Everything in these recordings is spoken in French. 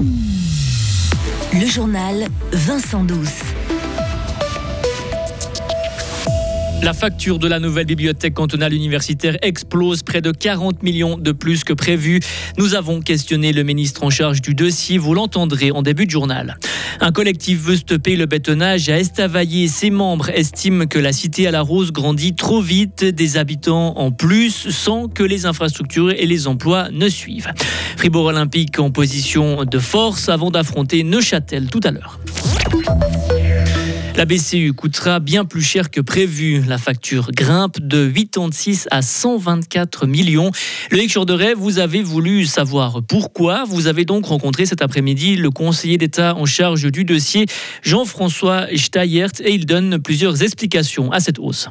Le journal Vincent Douce. La facture de la nouvelle bibliothèque cantonale universitaire explose près de 40 millions de plus que prévu. Nous avons questionné le ministre en charge du dossier, vous l'entendrez en début de journal. Un collectif veut stopper le bétonnage à Estavayer. Ses membres estiment que la cité à la Rose grandit trop vite, des habitants en plus, sans que les infrastructures et les emplois ne suivent. Fribourg Olympique en position de force avant d'affronter Neuchâtel tout à l'heure. La BCU coûtera bien plus cher que prévu. La facture grimpe de 86 à 124 millions. Loïc Jourderet, vous avez voulu savoir pourquoi. Vous avez donc rencontré cet après-midi le conseiller d'État en charge du dossier, Jean-François Steyert, et il donne plusieurs explications à cette hausse.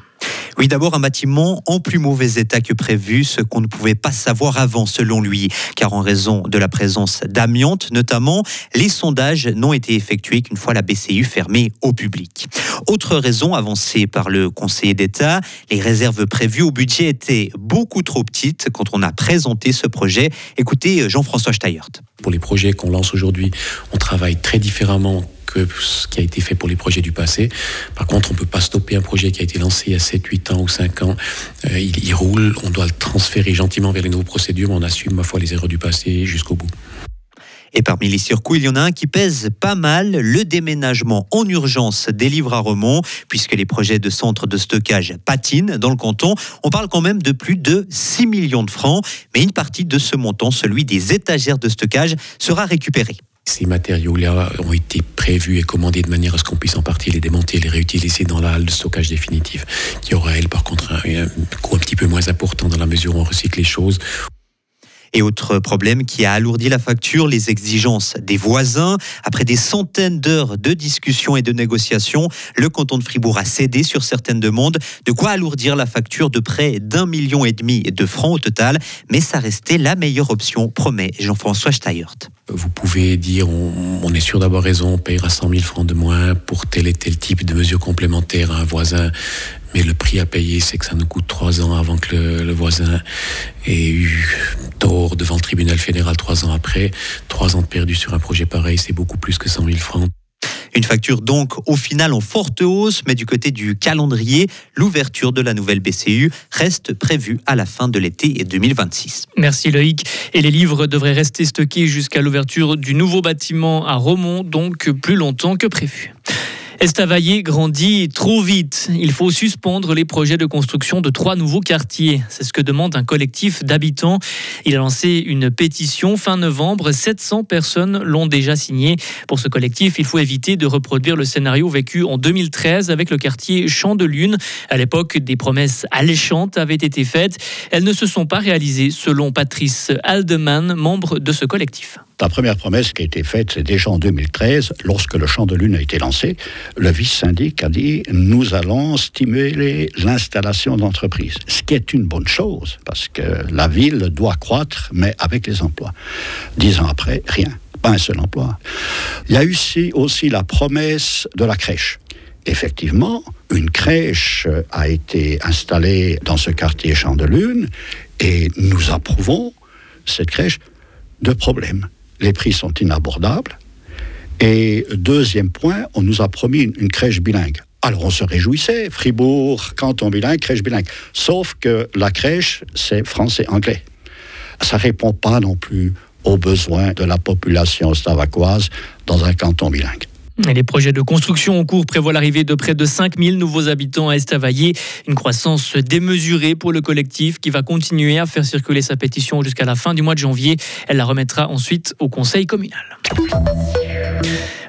Oui, d'abord un bâtiment en plus mauvais état que prévu, ce qu'on ne pouvait pas savoir avant selon lui, car en raison de la présence d'amiante notamment, les sondages n'ont été effectués qu'une fois la BCU fermée au public. Autre raison avancée par le conseiller d'État, les réserves prévues au budget étaient beaucoup trop petites quand on a présenté ce projet. Écoutez Jean-François Steyert. Pour les projets qu'on lance aujourd'hui, on travaille très différemment que ce qui a été fait pour les projets du passé. Par contre, on ne peut pas stopper un projet qui a été lancé il y a 7, 8 ans ou 5 ans. Euh, il, roule, on doit le transférer gentiment vers les nouvelles procédures, on assume, ma foi, les erreurs du passé jusqu'au bout. Et parmi les circuits, il y en a un qui pèse pas mal, le déménagement en urgence des livres à Remont, puisque les projets de centre de stockage patinent dans le canton. On parle quand même de plus de 6 millions de francs, mais une partie de ce montant, celui des étagères de stockage, sera récupérée. Ces matériaux-là ont été prévus et commandés de manière à ce qu'on puisse en partie les démonter les réutiliser dans la halle de stockage définitive, qui aura, elle, par contre, un, coût un petit peu moins important dans la mesure où on recycle les choses. Et autre problème qui a alourdi la facture, les exigences des voisins. Après des centaines d'heures de discussions et de négociations, le canton de Fribourg a cédé sur certaines demandes, de quoi alourdir la facture de près d'un million et demi de francs au total. Mais ça restait la meilleure option, promet Jean-François Steyert. Vous pouvez dire on, est sûr d'avoir raison, on payera 100 000 francs de moins pour tel et tel type de mesures complémentaires à un voisin. Mais le prix à payer, c'est que ça nous coûte trois ans avant que le, le, voisin ait eu tort devant le tribunal fédéral trois ans après. Trois ans de perdu sur un projet pareil, c'est beaucoup plus que 100 000 francs. Une facture donc au final en forte hausse, mais du côté du calendrier, l'ouverture de la nouvelle BCU reste prévue à la fin de l'été 2026. Merci Loïc. Et les livres devraient rester stockés jusqu'à l'ouverture du nouveau bâtiment à Romont, donc plus longtemps que prévu. Estavayer grandit trop vite. Il faut suspendre les projets de construction de trois nouveaux quartiers. C'est ce que demande un collectif d'habitants. Il a lancé une pétition fin novembre. 700 personnes l'ont déjà signée. Pour ce collectif, il faut éviter de reproduire le scénario vécu en 2013 avec le quartier Champ de Lune. À l'époque, des promesses alléchantes avaient été faites. Elles ne se sont pas réalisées, selon Patrice Aldeman, membre de ce collectif. La première promesse qui a été faite, c'est déjà en 2013, lorsque le Champ de Lune a été lancé. Le vice-syndic a dit nous allons stimuler l'installation d'entreprises, ce qui est une bonne chose, parce que la ville doit croître, mais avec les emplois. Dix ans après, rien, pas un seul emploi. Il y a eu aussi la promesse de la crèche. Effectivement, une crèche a été installée dans ce quartier Champ de Lune et nous approuvons cette crèche de problèmes les prix sont inabordables. Et deuxième point, on nous a promis une, crèche bilingue. Alors on se réjouissait, Fribourg, canton bilingue, crèche bilingue. Sauf que la crèche, c'est français-anglais. Ça répond pas non plus aux besoins de la population stavacoise dans un canton bilingue. Les projets de construction en cours prévoient l'arrivée de près de 5000 nouveaux habitants à Estavayer. Une croissance démesurée pour le collectif qui va continuer à faire circuler sa pétition jusqu'à la fin du mois de janvier. Elle la remettra ensuite au conseil communal.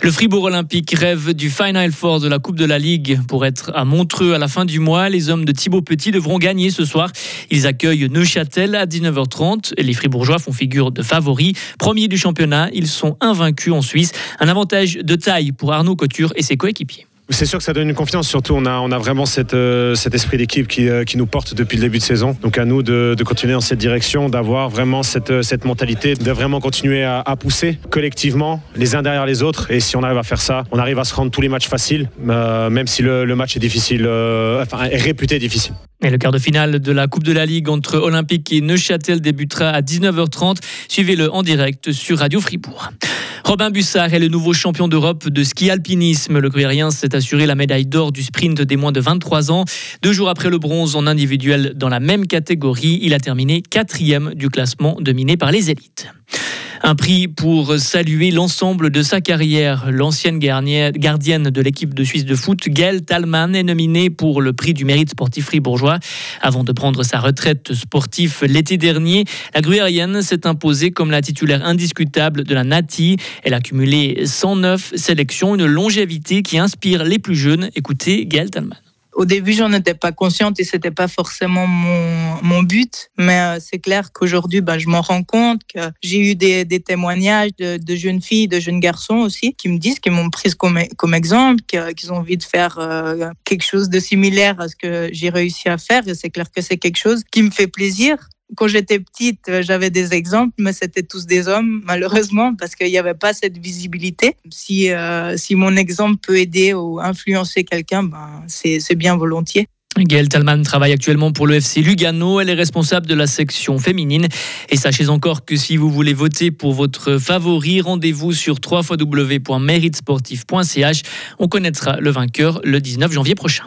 Le Fribourg Olympique rêve du Final Four de la Coupe de la Ligue pour être à Montreux à la fin du mois. Les hommes de Thibaut Petit devront gagner ce soir. Ils accueillent Neuchâtel à 19h30. Les Fribourgeois font figure de favoris. Premiers du championnat, ils sont invaincus en Suisse. Un avantage de taille pour Arnaud Couture et ses coéquipiers. C'est sûr que ça donne une confiance, surtout on a, on a vraiment euh, cet esprit d'équipe qui, euh, qui, nous porte depuis le début de saison. Donc à nous de, continuer dans cette direction, d'avoir vraiment cette, euh, mentalité, de vraiment continuer à, pousser collectivement les uns derrière les autres. Et si on arrive à faire ça, on arrive à se rendre tous les matchs faciles, même si le, match est difficile, enfin est réputé difficile. Et le quart de finale de la Coupe de la Ligue entre Olympique et Neuchâtel débutera à 19h30. Suivez-le en direct sur Radio Fribourg. Robin Bussard est le nouveau champion d'Europe de ski alpinisme. Le Gruyérien s'est assuré la médaille d'or du sprint des moins de 23 ans. Deux jours après le bronze en individuel dans la même catégorie, il a terminé quatrième du classement dominé par les élites. Un prix pour saluer l'ensemble de sa carrière. L'ancienne gardienne de l'équipe de Suisse de foot, Gail Talman, est nominée pour le prix du mérite sportif fribourgeois. Avant de prendre sa retraite sportive l'été dernier, la gruyérienne s'est imposée comme la titulaire indiscutable de la Nati. Elle a cumulé 109 sélections, une longévité qui inspire les plus jeunes. Écoutez Gail Talman. Au début, j'en étais pas consciente et c'était pas forcément mon, mon but. Mais euh, c'est clair qu'aujourd'hui, ben, je m'en rends compte que j'ai eu des, des témoignages de, de, jeunes filles, de jeunes garçons aussi, qui me disent qu'ils m'ont prise comme, comme exemple, qu'ils ont envie de faire euh, quelque chose de similaire à ce que j'ai réussi à faire. Et c'est clair que c'est quelque chose qui me fait plaisir quand j'étais petite, euh, j'avais des exemples, mais c'était tous des hommes, malheureusement, parce qu'il n'y avait pas cette visibilité. Si, euh, si mon exemple peut aider ou influencer quelqu'un, ben, c'est bien volontiers. Gaëlle Talman travaille actuellement pour le FC Lugano. Elle est responsable de la section féminine. Et sachez encore que si vous voulez voter pour votre favori, rendez-vous sur www.meritesportif.ch. On connaîtra le vainqueur le 19 janvier prochain.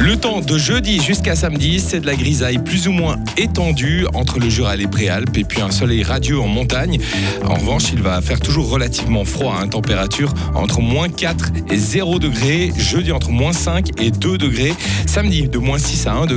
Le temps de jeudi jusqu'à samedi, c'est de la grisaille plus ou moins étendue entre le Jura et les Préalpes et puis un soleil radieux en montagne. En revanche, il va faire toujours relativement froid, à hein, température entre moins 4 et 0 degrés. Jeudi entre moins 5 et 2 degrés. Samedi de moins 6 à 1 degré.